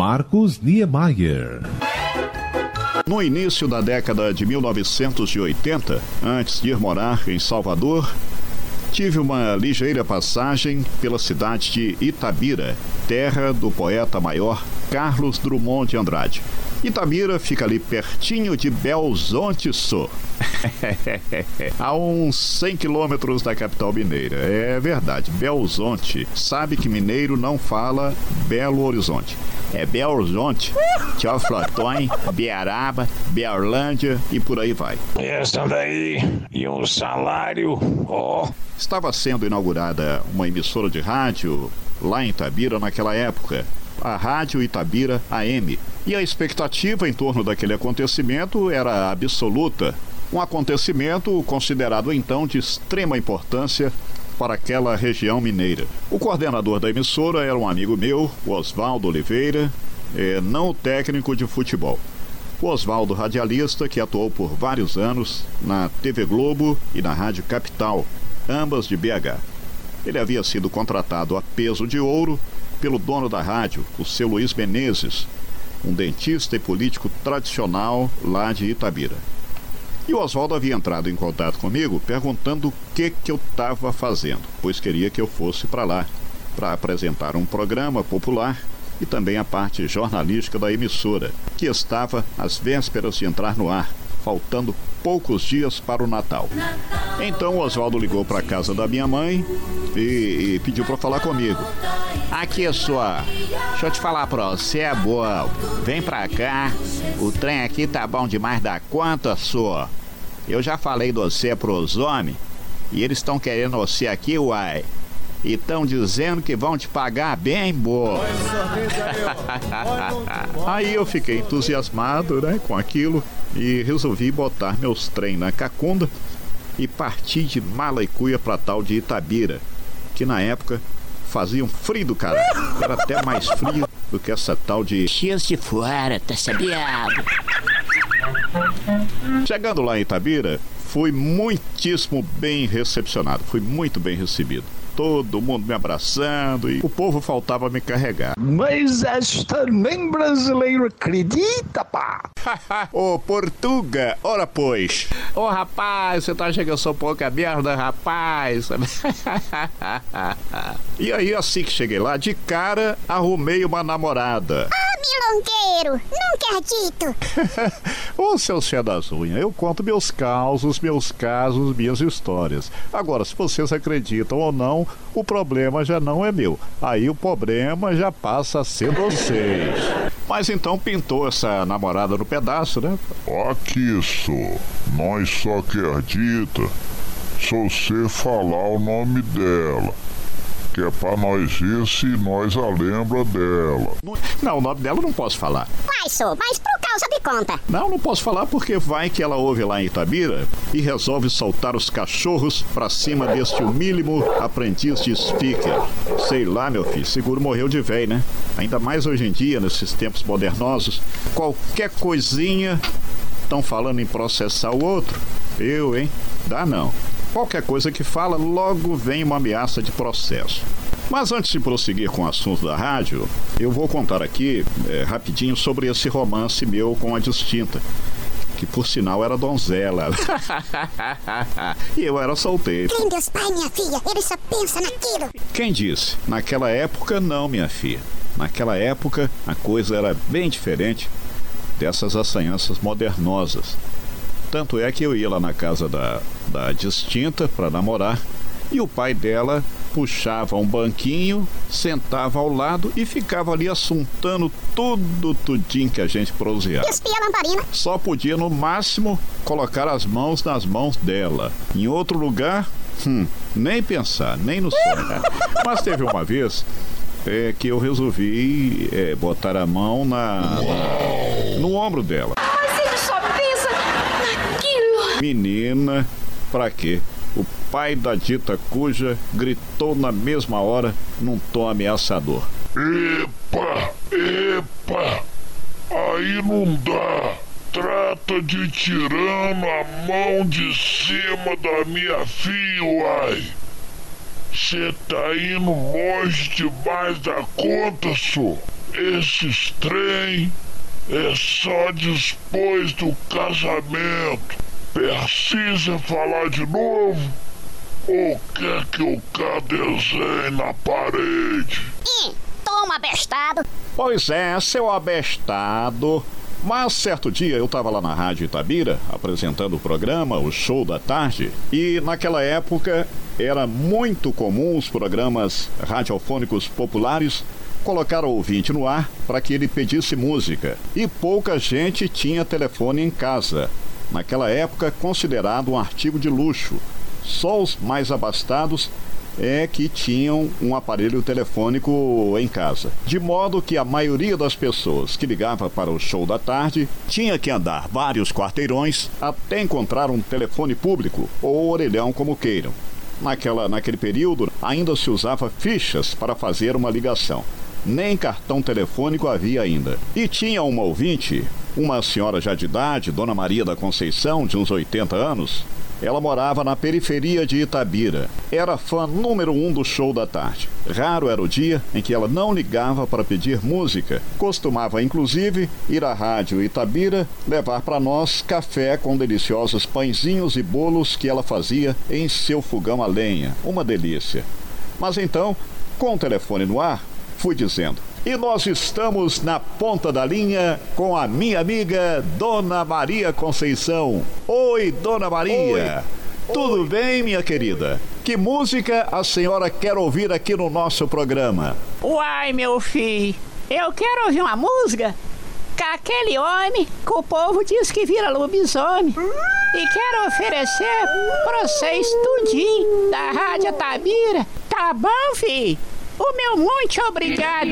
Marcos Niemeyer. No início da década de 1980, antes de ir morar em Salvador, tive uma ligeira passagem pela cidade de Itabira, terra do poeta maior Carlos Drummond de Andrade. Itabira fica ali pertinho de Belzonte Sul. a uns 100 quilômetros da capital mineira. É verdade, Belzonte. Sabe que mineiro não fala Belo Horizonte. É Belo Horizonte, Teoflotões, Biaraba, Berlândia e por aí vai. Essa daí, e um salário, ó. Oh. Estava sendo inaugurada uma emissora de rádio lá em Itabira naquela época a Rádio Itabira AM. E a expectativa em torno daquele acontecimento era absoluta. Um acontecimento considerado então de extrema importância para aquela região mineira. O coordenador da emissora era um amigo meu, Oswaldo Oliveira, é, não técnico de futebol. Oswaldo, radialista, que atuou por vários anos na TV Globo e na Rádio Capital, ambas de BH. Ele havia sido contratado a peso de ouro pelo dono da rádio, o seu Luiz Menezes, um dentista e político tradicional lá de Itabira. E o Oswaldo havia entrado em contato comigo perguntando o que, que eu estava fazendo, pois queria que eu fosse para lá para apresentar um programa popular e também a parte jornalística da emissora, que estava às vésperas de entrar no ar, faltando poucos dias para o Natal. Então o Oswaldo ligou para a casa da minha mãe e, e pediu para falar comigo. Aqui, sua. Deixa eu te falar pra você, é boa. Vem pra cá. O trem aqui tá bom demais da conta, sua. Eu já falei de você pros homens e eles estão querendo você aqui, uai. E estão dizendo que vão te pagar bem, boa. Aí eu fiquei entusiasmado, né, com aquilo e resolvi botar meus trem na cacunda e partir de Mala e Cuia pra tal de Itabira, que na época fazia um frio do caralho. Era até mais frio do que essa tal de. Cheio de fora, tá sabendo? Chegando lá em Itabira, fui muitíssimo bem recepcionado, fui muito bem recebido todo mundo me abraçando e o povo faltava me carregar. Mas esta nem brasileiro acredita, pá! Ô, Portuga, ora pois. Ô, rapaz, você tá achando que eu sou pouca merda, rapaz? e aí, assim que cheguei lá, de cara, arrumei uma namorada. Ah, milongueiro, nunca acredito. Ô, seu Cé das Unhas, eu conto meus causos, meus casos, minhas histórias. Agora, se vocês acreditam ou não, o problema já não é meu. Aí o problema já passa a ser vocês. Mas então pintou essa namorada no pedaço, né? Aqui isso, nós só acredita se você falar o nome dela que é pra nós ver se nós a lembra dela. Não, o nome dela eu não posso falar. Vai, sou, mas por causa de conta. Não, não posso falar porque vai que ela ouve lá em Itabira e resolve soltar os cachorros pra cima deste humílimo aprendiz de speaker. Sei lá, meu filho, seguro morreu de véi, né? Ainda mais hoje em dia, nesses tempos modernosos, qualquer coisinha estão falando em processar o outro. Eu, hein? Dá não. Qualquer coisa que fala, logo vem uma ameaça de processo. Mas antes de prosseguir com o assunto da rádio, eu vou contar aqui é, rapidinho sobre esse romance meu com a distinta. Que por sinal era donzela. e eu era solteiro. Quem Deus pai, minha filha, ele só pensa naquilo. Quem disse? Naquela época, não, minha filha. Naquela época, a coisa era bem diferente dessas assanhanças modernosas. Tanto é que eu ia lá na casa da, da distinta para namorar e o pai dela puxava um banquinho, sentava ao lado e ficava ali assuntando tudo tudinho que a gente proseava. Espia a lamparina. Só podia no máximo colocar as mãos nas mãos dela. Em outro lugar, hum, nem pensar, nem no sonho. Mas teve uma vez é, que eu resolvi é, botar a mão na, na, no ombro dela. Menina, pra quê? O pai da dita cuja gritou na mesma hora num tom ameaçador. Epa, epa, aí não dá. Trata de tirando a mão de cima da minha filha, uai. Cê tá indo longe demais da conta, só. esses trem é só depois do casamento. Precisa falar de novo? Ou quer que eu cá desenhe na parede? Ih, toma abestado. Pois é, seu abestado. Mas certo dia eu estava lá na Rádio Itabira, apresentando o programa, o show da tarde, e naquela época era muito comum os programas radiofônicos populares colocar o ouvinte no ar para que ele pedisse música. E pouca gente tinha telefone em casa. Naquela época, considerado um artigo de luxo. Só os mais abastados é que tinham um aparelho telefônico em casa. De modo que a maioria das pessoas que ligava para o show da tarde tinha que andar vários quarteirões até encontrar um telefone público ou orelhão como queiram. Naquela, naquele período, ainda se usava fichas para fazer uma ligação. Nem cartão telefônico havia ainda. E tinha uma ouvinte, uma senhora já de idade, Dona Maria da Conceição, de uns 80 anos, ela morava na periferia de Itabira. Era fã número um do show da tarde. Raro era o dia em que ela não ligava para pedir música. Costumava, inclusive, ir à rádio Itabira levar para nós café com deliciosos pãezinhos e bolos que ela fazia em seu fogão a lenha. Uma delícia. Mas então, com o telefone no ar, fui dizendo: e nós estamos na ponta da linha com a minha amiga Dona Maria Conceição. Oi, Dona Maria. Oi. Tudo Oi. bem, minha querida? Que música a senhora quer ouvir aqui no nosso programa? Uai, meu filho, eu quero ouvir uma música com aquele homem que o povo diz que vira lobisomem. E quero oferecer pra vocês tudinho da Rádio Tabira. Tá bom, filho? O meu muito obrigado.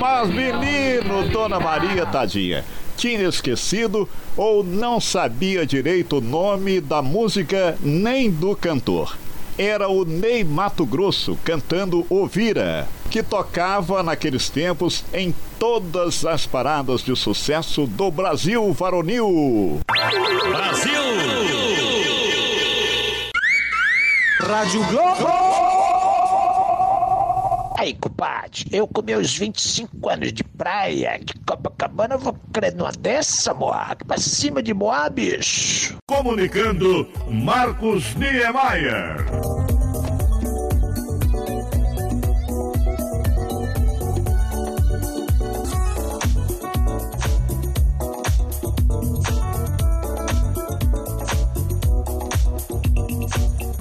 Mas menino, Dona Maria tadinha, tinha esquecido ou não sabia direito o nome da música nem do cantor era o Ney Mato Grosso cantando Ovira, que tocava naqueles tempos em todas as paradas de sucesso do Brasil varonil. Brasil! Rádio Globo! Aí, compadre, eu com meus 25 anos de praia, de Copacabana, vou crer numa dessa, moa, pra cima de Moá, bicho. Comunicando, Marcos Niemeyer.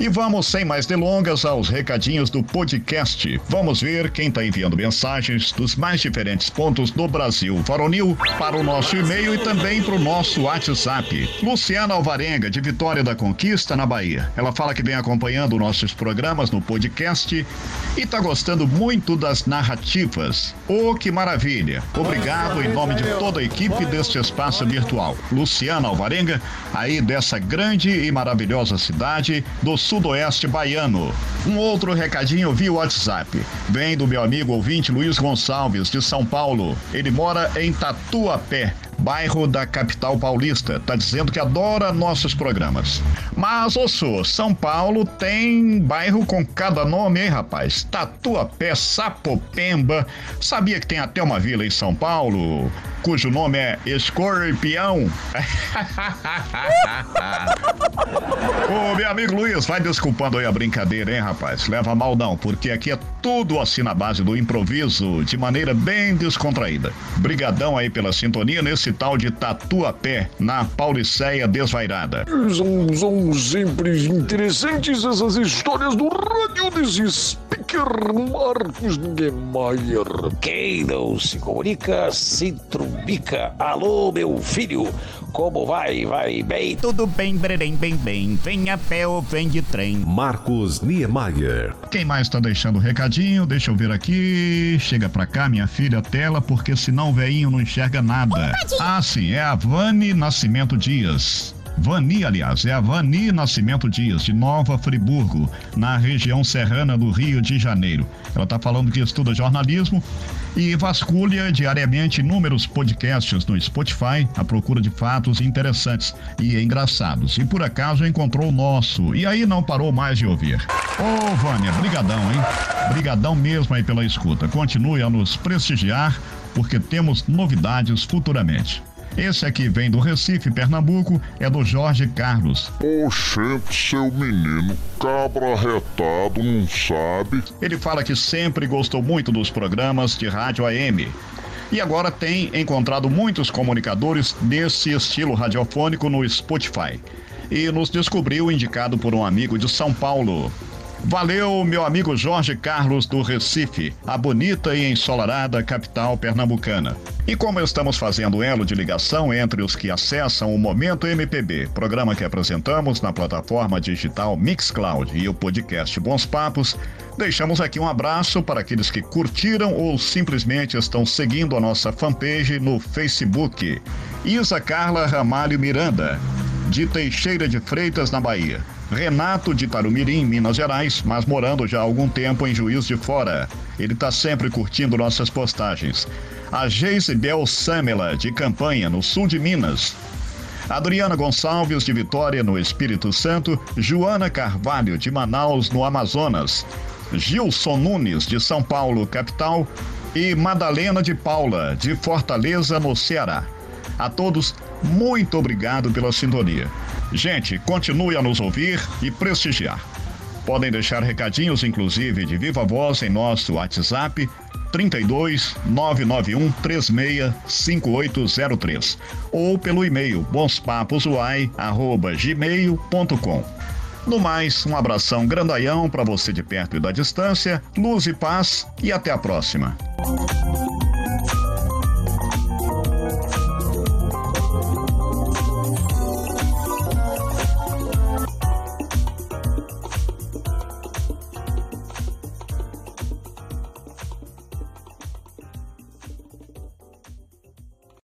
E vamos, sem mais delongas, aos recadinhos do podcast. Vamos ver quem está enviando mensagens dos mais diferentes pontos do Brasil Varonil para o nosso e-mail e também para o nosso WhatsApp. Luciana Alvarenga, de Vitória da Conquista, na Bahia. Ela fala que vem acompanhando nossos programas no podcast e está gostando muito das narrativas. Oh, que maravilha! Obrigado em nome de toda a equipe deste espaço virtual. Luciana Alvarenga, aí dessa grande e maravilhosa cidade do sudoeste baiano. Um outro recadinho via WhatsApp. Vem do meu amigo ouvinte Luiz Gonçalves, de São Paulo. Ele mora em Tatuapé, bairro da capital paulista. Tá dizendo que adora nossos programas. Mas, osso, São Paulo tem bairro com cada nome, hein, rapaz? Tatuapé, Sapopemba. Sabia que tem até uma vila em São Paulo? Cujo nome é Escorpião. Ô, meu amigo Luiz, vai desculpando aí a brincadeira, hein, rapaz? Leva mal não, porque aqui é tudo assim na base do improviso, de maneira bem descontraída. Brigadão aí pela sintonia nesse tal de Tatuapé, na Pauliceia Desvairada. São, são sempre interessantes essas histórias do rádio desse speaker Marcos Niemeyer. Quem não se comunica, se trumbica. Alô, meu filho, como vai? Vai bem? Tudo bem, bem, bem, bem. Vem a pé ou vem de trem. Marcos Niemeyer. Quem mais tá deixando o recadinho? Deixa eu ver aqui. Chega pra cá, minha filha, tela, porque senão o veinho não enxerga nada. Ah, sim, é a Vane Nascimento Dias. Vani, aliás, é a Vani Nascimento Dias, de Nova Friburgo, na região serrana do Rio de Janeiro. Ela está falando que estuda jornalismo e vasculha diariamente inúmeros podcasts no Spotify à procura de fatos interessantes e engraçados. E por acaso encontrou o nosso e aí não parou mais de ouvir. Ô, oh, Vânia, brigadão, hein? Brigadão mesmo aí pela escuta. Continue a nos prestigiar porque temos novidades futuramente. Esse aqui vem do Recife, Pernambuco, é do Jorge Carlos. Oxente, seu menino, cabra retado, não sabe? Ele fala que sempre gostou muito dos programas de rádio AM. E agora tem encontrado muitos comunicadores nesse estilo radiofônico no Spotify. E nos descobriu indicado por um amigo de São Paulo. Valeu, meu amigo Jorge Carlos do Recife, a bonita e ensolarada capital pernambucana. E como estamos fazendo elo de ligação entre os que acessam o Momento MPB, programa que apresentamos na plataforma digital Mixcloud e o podcast Bons Papos, deixamos aqui um abraço para aqueles que curtiram ou simplesmente estão seguindo a nossa fanpage no Facebook. Isa Carla Ramalho Miranda, de Teixeira de Freitas, na Bahia. Renato de Tarumirim, Minas Gerais, mas morando já há algum tempo em Juiz de Fora. Ele está sempre curtindo nossas postagens. A Geisibel Samela, de Campanha, no sul de Minas. Adriana Gonçalves, de Vitória, no Espírito Santo. Joana Carvalho, de Manaus, no Amazonas. Gilson Nunes, de São Paulo, capital. E Madalena de Paula, de Fortaleza, no Ceará. A todos, muito obrigado pela sintonia. Gente, continue a nos ouvir e prestigiar. Podem deixar recadinhos, inclusive de viva voz, em nosso WhatsApp 32 991 36 5803 ou pelo e-mail bonspaposuai@gmail.com. No mais, um abração grandaião para você de perto e da distância, luz e paz e até a próxima.